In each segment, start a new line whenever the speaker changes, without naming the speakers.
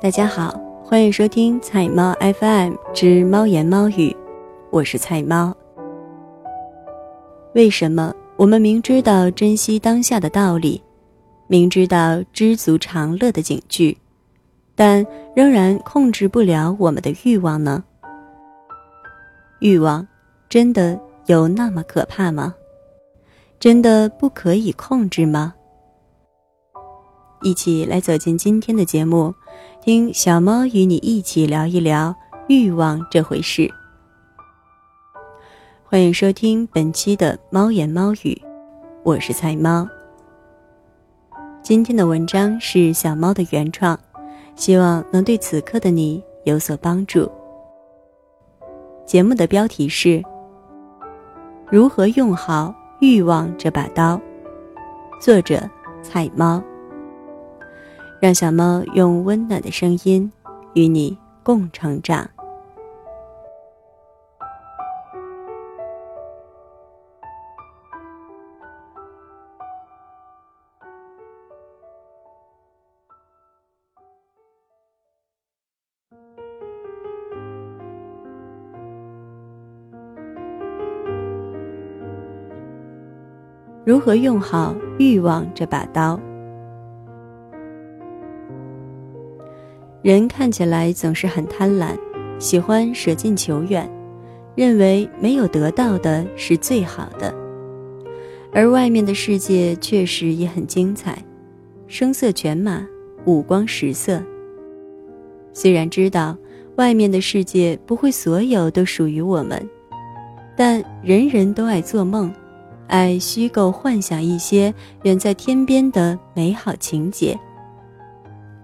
大家好，欢迎收听菜猫 FM 之猫言猫语，我是菜猫。为什么我们明知道珍惜当下的道理，明知道知足常乐的警句，但仍然控制不了我们的欲望呢？欲望真的有那么可怕吗？真的不可以控制吗？一起来走进今天的节目，听小猫与你一起聊一聊欲望这回事。欢迎收听本期的猫言猫语，我是菜猫。今天的文章是小猫的原创，希望能对此刻的你有所帮助。节目的标题是：如何用好欲望这把刀。作者：菜猫。让小猫用温暖的声音与你共成长。如何用好欲望这把刀？人看起来总是很贪婪，喜欢舍近求远，认为没有得到的是最好的。而外面的世界确实也很精彩，声色犬马，五光十色。虽然知道外面的世界不会所有都属于我们，但人人都爱做梦，爱虚构幻想一些远在天边的美好情节，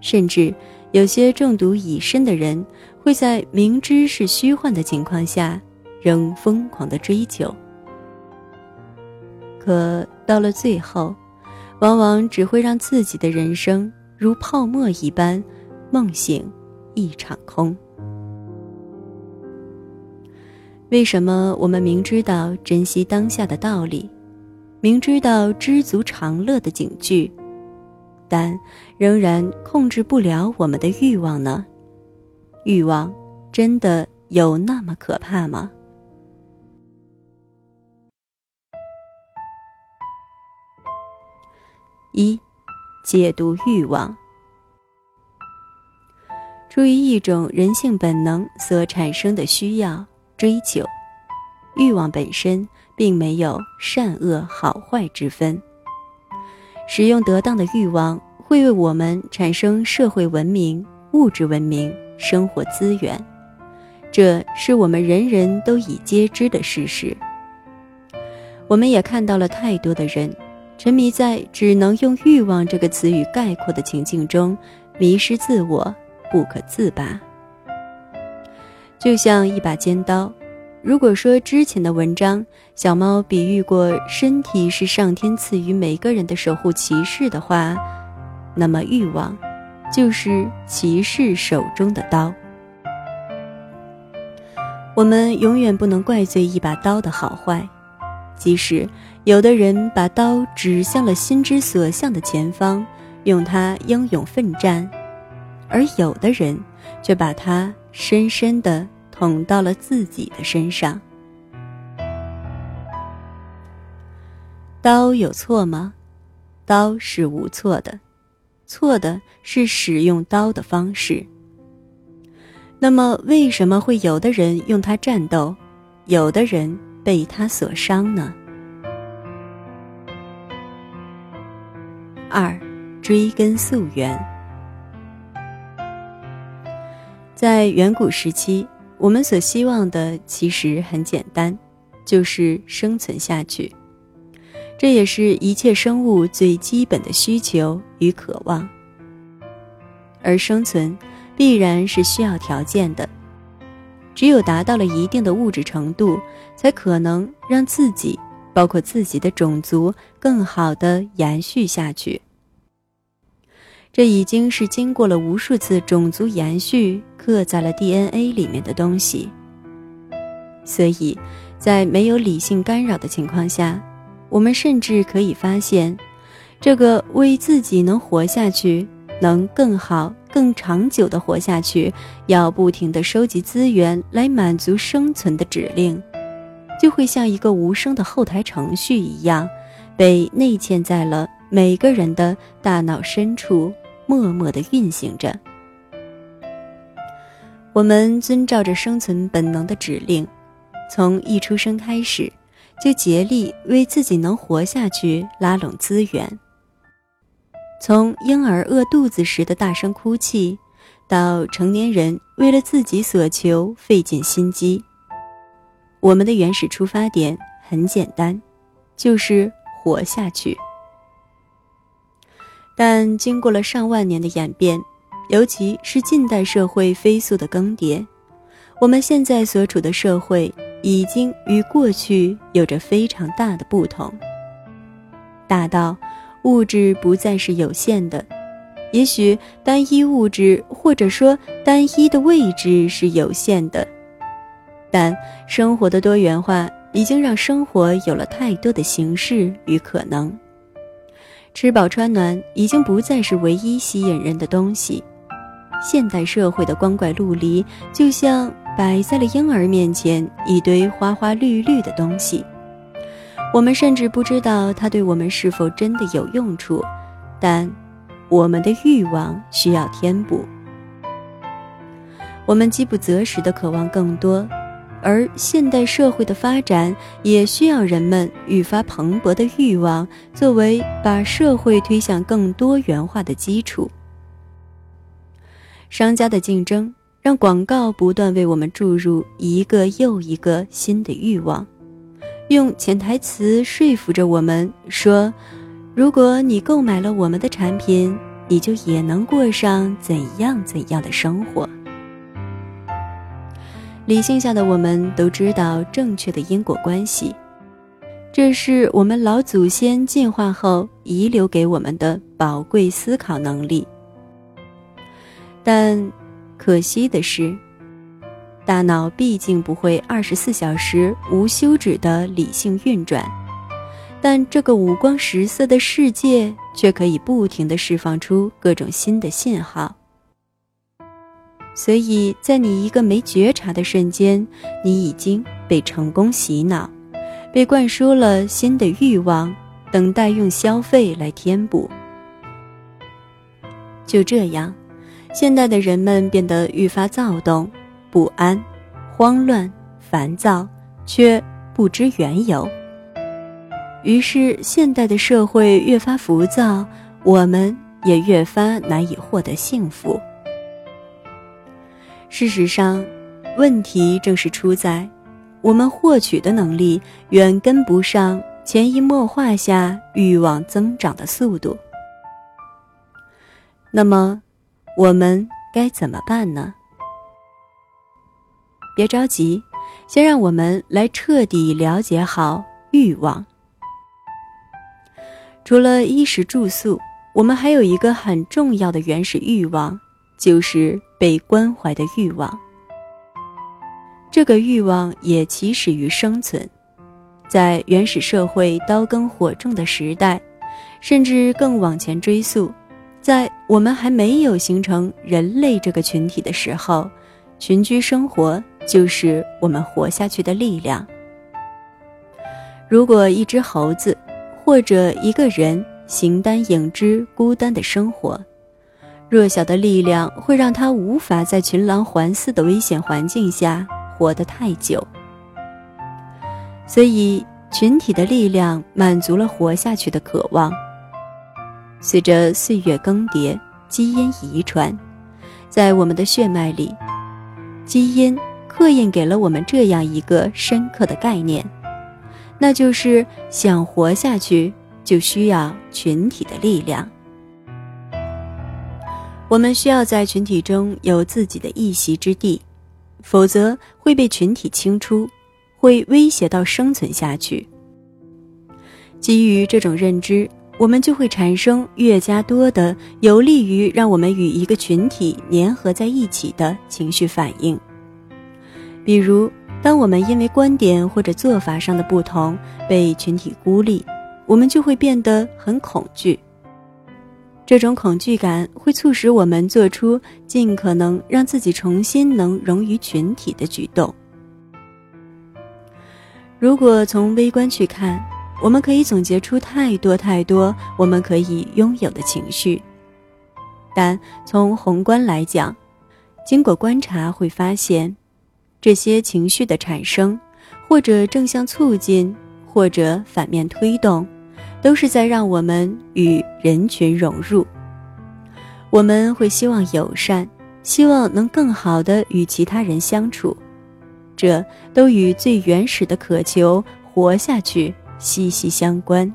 甚至。有些中毒已深的人，会在明知是虚幻的情况下，仍疯狂的追求。可到了最后，往往只会让自己的人生如泡沫一般，梦醒一场空。为什么我们明知道珍惜当下的道理，明知道知足常乐的警句？但仍然控制不了我们的欲望呢？欲望真的有那么可怕吗？一，解读欲望。出于一种人性本能所产生的需要追求，欲望本身并没有善恶好坏之分。使用得当的欲望，会为我们产生社会文明、物质文明、生活资源，这是我们人人都已皆知的事实。我们也看到了太多的人，沉迷在只能用欲望这个词语概括的情境中，迷失自我，不可自拔。就像一把尖刀。如果说之前的文章小猫比喻过身体是上天赐予每个人的守护骑士的话，那么欲望就是骑士手中的刀。我们永远不能怪罪一把刀的好坏，即使有的人把刀指向了心之所向的前方，用它英勇奋战，而有的人却把它深深的。捅到了自己的身上。刀有错吗？刀是无错的，错的是使用刀的方式。那么，为什么会有的人用它战斗，有的人被它所伤呢？二，追根溯源，在远古时期。我们所希望的其实很简单，就是生存下去。这也是一切生物最基本的需求与渴望。而生存必然是需要条件的，只有达到了一定的物质程度，才可能让自己，包括自己的种族，更好的延续下去。这已经是经过了无数次种族延续刻在了 DNA 里面的东西，所以，在没有理性干扰的情况下，我们甚至可以发现，这个为自己能活下去能更好、更长久的活下去，要不停地收集资源来满足生存的指令，就会像一个无声的后台程序一样，被内嵌在了每个人的大脑深处，默默地运行着。我们遵照着生存本能的指令，从一出生开始，就竭力为自己能活下去拉拢资源。从婴儿饿肚子时的大声哭泣，到成年人为了自己所求费尽心机，我们的原始出发点很简单，就是活下去。但经过了上万年的演变，尤其是近代社会飞速的更迭，我们现在所处的社会已经与过去有着非常大的不同，大到。物质不再是有限的，也许单一物质或者说单一的位置是有限的，但生活的多元化已经让生活有了太多的形式与可能。吃饱穿暖已经不再是唯一吸引人的东西，现代社会的光怪陆离就像摆在了婴儿面前一堆花花绿绿的东西。我们甚至不知道它对我们是否真的有用处，但我们的欲望需要填补。我们饥不择食的渴望更多，而现代社会的发展也需要人们愈发蓬勃的欲望作为把社会推向更多元化的基础。商家的竞争让广告不断为我们注入一个又一个新的欲望。用潜台词说服着我们说：“如果你购买了我们的产品，你就也能过上怎样怎样的生活。”理性下的我们都知道正确的因果关系，这是我们老祖先进化后遗留给我们的宝贵思考能力。但可惜的是。大脑毕竟不会二十四小时无休止的理性运转，但这个五光十色的世界却可以不停的释放出各种新的信号。所以在你一个没觉察的瞬间，你已经被成功洗脑，被灌输了新的欲望，等待用消费来填补。就这样，现代的人们变得愈发躁动。不安、慌乱、烦躁，却不知缘由。于是，现代的社会越发浮躁，我们也越发难以获得幸福。事实上，问题正是出在我们获取的能力远跟不上潜移默化下欲望增长的速度。那么，我们该怎么办呢？别着急，先让我们来彻底了解好欲望。除了衣食住宿，我们还有一个很重要的原始欲望，就是被关怀的欲望。这个欲望也起始于生存，在原始社会刀耕火种的时代，甚至更往前追溯，在我们还没有形成人类这个群体的时候，群居生活。就是我们活下去的力量。如果一只猴子或者一个人形单影只、孤单的生活，弱小的力量会让他无法在群狼环伺的危险环境下活得太久。所以，群体的力量满足了活下去的渴望。随着岁月更迭，基因遗传，在我们的血脉里，基因。刻印给了我们这样一个深刻的概念，那就是想活下去就需要群体的力量。我们需要在群体中有自己的一席之地，否则会被群体清出，会威胁到生存下去。基于这种认知，我们就会产生越加多的有利于让我们与一个群体粘合在一起的情绪反应。比如，当我们因为观点或者做法上的不同被群体孤立，我们就会变得很恐惧。这种恐惧感会促使我们做出尽可能让自己重新能融于群体的举动。如果从微观去看，我们可以总结出太多太多我们可以拥有的情绪；但从宏观来讲，经过观察会发现，这些情绪的产生，或者正向促进，或者反面推动。都是在让我们与人群融入。我们会希望友善，希望能更好的与其他人相处，这都与最原始的渴求活下去息息相关。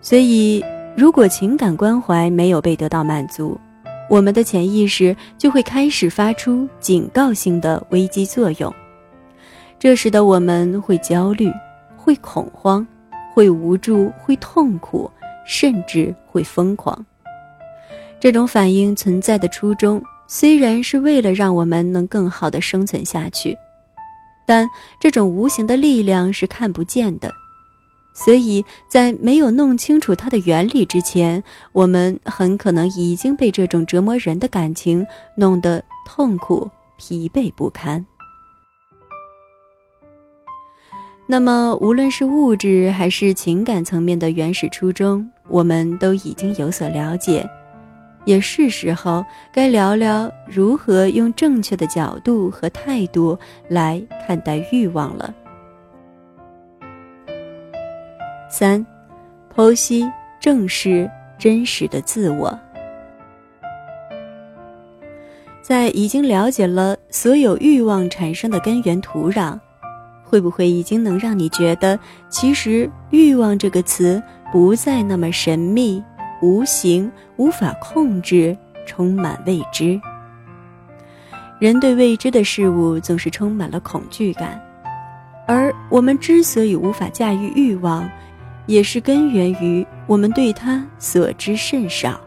所以，如果情感关怀没有被得到满足，我们的潜意识就会开始发出警告性的危机作用，这使得我们会焦虑，会恐慌。会无助，会痛苦，甚至会疯狂。这种反应存在的初衷，虽然是为了让我们能更好的生存下去，但这种无形的力量是看不见的。所以在没有弄清楚它的原理之前，我们很可能已经被这种折磨人的感情弄得痛苦、疲惫不堪。那么，无论是物质还是情感层面的原始初衷，我们都已经有所了解，也是时候该聊聊如何用正确的角度和态度来看待欲望了。三，剖析正视真实的自我，在已经了解了所有欲望产生的根源土壤。会不会已经能让你觉得，其实“欲望”这个词不再那么神秘、无形、无法控制，充满未知？人对未知的事物总是充满了恐惧感，而我们之所以无法驾驭欲望，也是根源于我们对它所知甚少。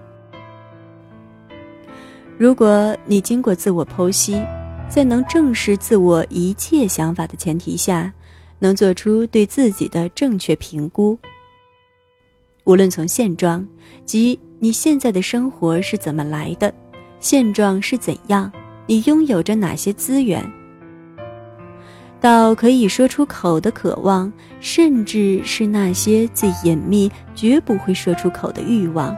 如果你经过自我剖析，在能正视自我一切想法的前提下，能做出对自己的正确评估。无论从现状即你现在的生活是怎么来的，现状是怎样，你拥有着哪些资源，到可以说出口的渴望，甚至是那些最隐秘、绝不会说出口的欲望，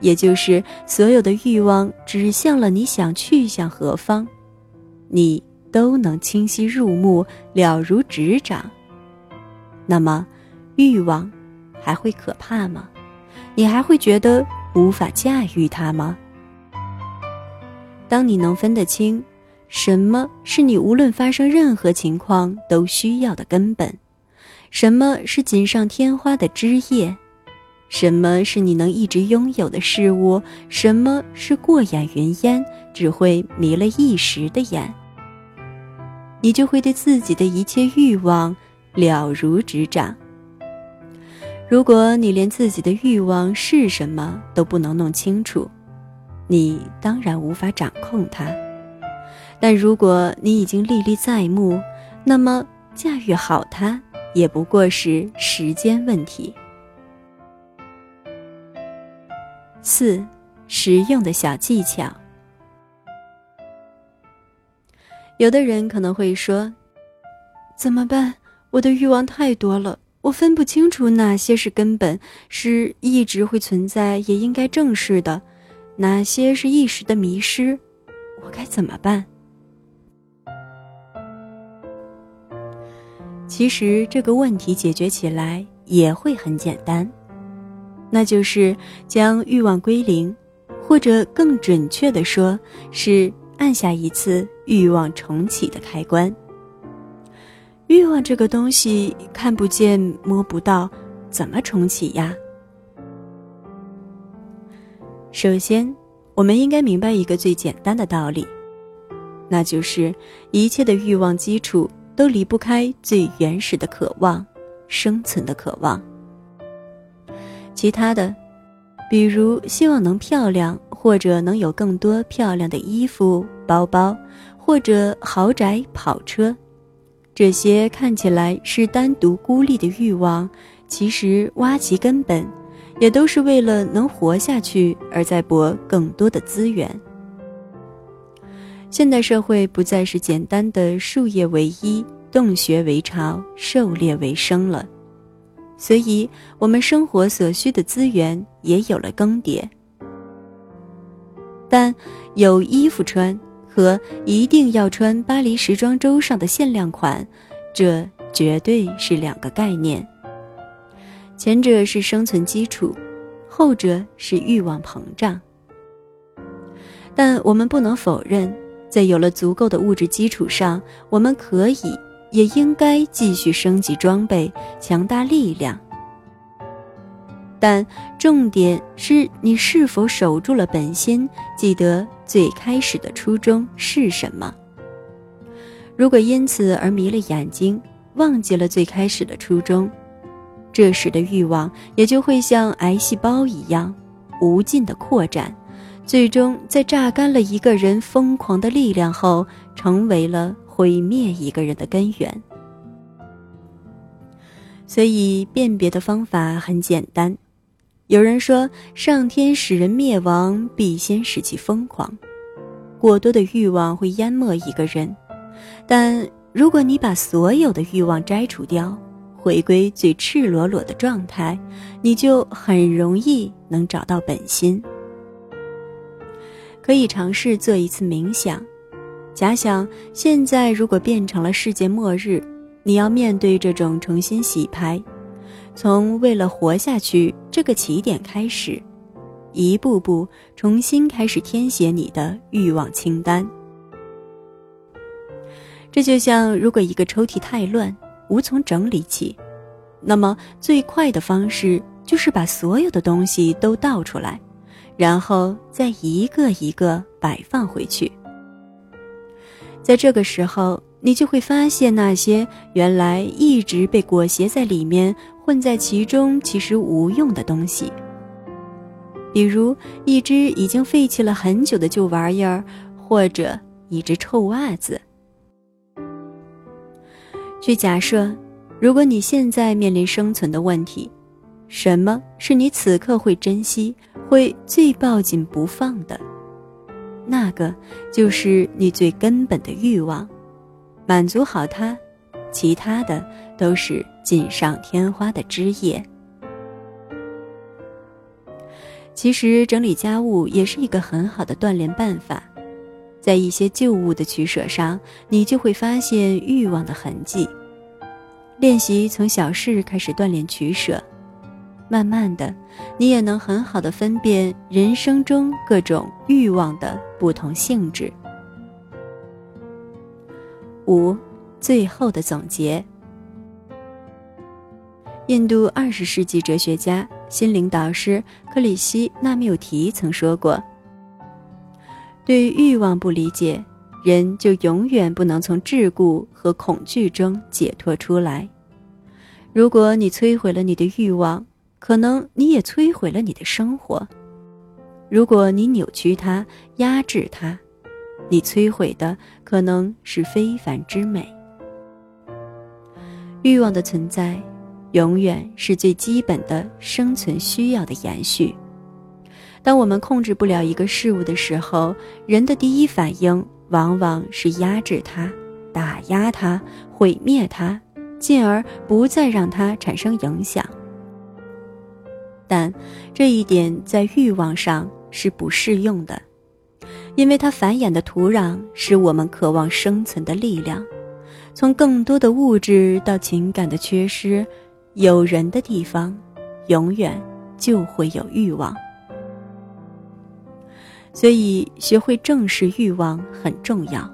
也就是所有的欲望指向了你想去向何方。你都能清晰入目，了如指掌。那么，欲望还会可怕吗？你还会觉得无法驾驭它吗？当你能分得清，什么是你无论发生任何情况都需要的根本，什么是锦上添花的枝叶，什么是你能一直拥有的事物，什么是过眼云烟，只会迷了一时的眼。你就会对自己的一切欲望了如指掌。如果你连自己的欲望是什么都不能弄清楚，你当然无法掌控它。但如果你已经历历在目，那么驾驭好它也不过是时间问题。四，实用的小技巧。有的人可能会说：“怎么办？我的欲望太多了，我分不清楚哪些是根本，是一直会存在也应该正视的，哪些是一时的迷失，我该怎么办？”其实这个问题解决起来也会很简单，那就是将欲望归零，或者更准确的说，是按下一次。欲望重启的开关。欲望这个东西看不见摸不到，怎么重启呀？首先，我们应该明白一个最简单的道理，那就是一切的欲望基础都离不开最原始的渴望——生存的渴望。其他的，比如希望能漂亮，或者能有更多漂亮的衣服、包包。或者豪宅、跑车，这些看起来是单独孤立的欲望，其实挖其根本，也都是为了能活下去而在博更多的资源。现代社会不再是简单的术业为衣、洞穴为巢、狩猎为生了，所以我们生活所需的资源也有了更迭。但有衣服穿和一定要穿巴黎时装周上的限量款，这绝对是两个概念。前者是生存基础，后者是欲望膨胀。但我们不能否认。在有了足够的物质基础上，我们可以也应该继续升级装备，强大力量。但重点是你是否守住了本心，记得最开始的初衷是什么。如果因此而迷了眼睛，忘记了最开始的初衷，这时的欲望也就会像癌细胞一样，无尽的扩展。最终，在榨干了一个人疯狂的力量后，成为了毁灭一个人的根源。所以，辨别的方法很简单。有人说，上天使人灭亡，必先使其疯狂。过多的欲望会淹没一个人，但如果你把所有的欲望摘除掉，回归最赤裸裸的状态，你就很容易能找到本心。可以尝试做一次冥想，假想现在如果变成了世界末日，你要面对这种重新洗牌，从为了活下去这个起点开始，一步步重新开始填写你的欲望清单。这就像如果一个抽屉太乱，无从整理起，那么最快的方式就是把所有的东西都倒出来。然后再一个一个摆放回去。在这个时候，你就会发现那些原来一直被裹挟在里面、混在其中、其实无用的东西，比如一只已经废弃了很久的旧玩意儿，或者一只臭袜子。去假设，如果你现在面临生存的问题，什么是你此刻会珍惜？会最抱紧不放的，那个就是你最根本的欲望，满足好它，其他的都是锦上添花的枝叶。其实整理家务也是一个很好的锻炼办法，在一些旧物的取舍上，你就会发现欲望的痕迹。练习从小事开始锻炼取舍。慢慢的，你也能很好的分辨人生中各种欲望的不同性质。五，最后的总结。印度二十世纪哲学家、心灵导师克里希那缪提曾说过：“对欲望不理解，人就永远不能从桎梏和恐惧中解脱出来。如果你摧毁了你的欲望。”可能你也摧毁了你的生活。如果你扭曲它、压制它，你摧毁的可能是非凡之美。欲望的存在，永远是最基本的生存需要的延续。当我们控制不了一个事物的时候，人的第一反应往往是压制它、打压它、毁灭它，进而不再让它产生影响。但这一点在欲望上是不适用的，因为它繁衍的土壤是我们渴望生存的力量。从更多的物质到情感的缺失，有人的地方，永远就会有欲望。所以，学会正视欲望很重要，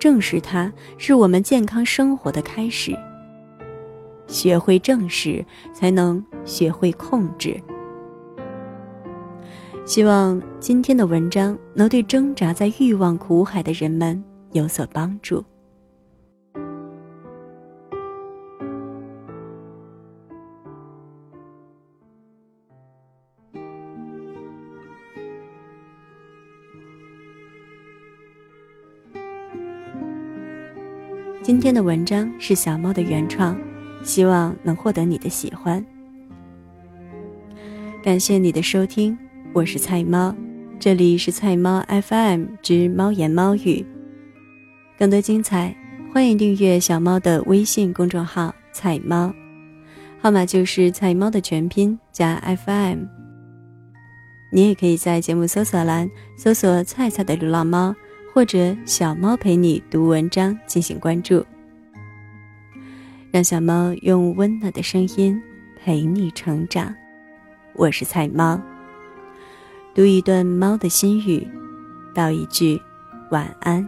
正视它是我们健康生活的开始。学会正视，才能学会控制。希望今天的文章能对挣扎在欲望苦海的人们有所帮助。今天的文章是小猫的原创。希望能获得你的喜欢。感谢你的收听，我是菜猫，这里是菜猫 FM 之猫言猫语。更多精彩，欢迎订阅小猫的微信公众号“菜猫”，号码就是菜猫的全拼加 FM。你也可以在节目搜索栏搜索“菜菜的流浪猫”或者“小猫陪你读文章”进行关注，让小猫用温暖的声音陪你成长。我是菜猫，读一段猫的心语，道一句晚安。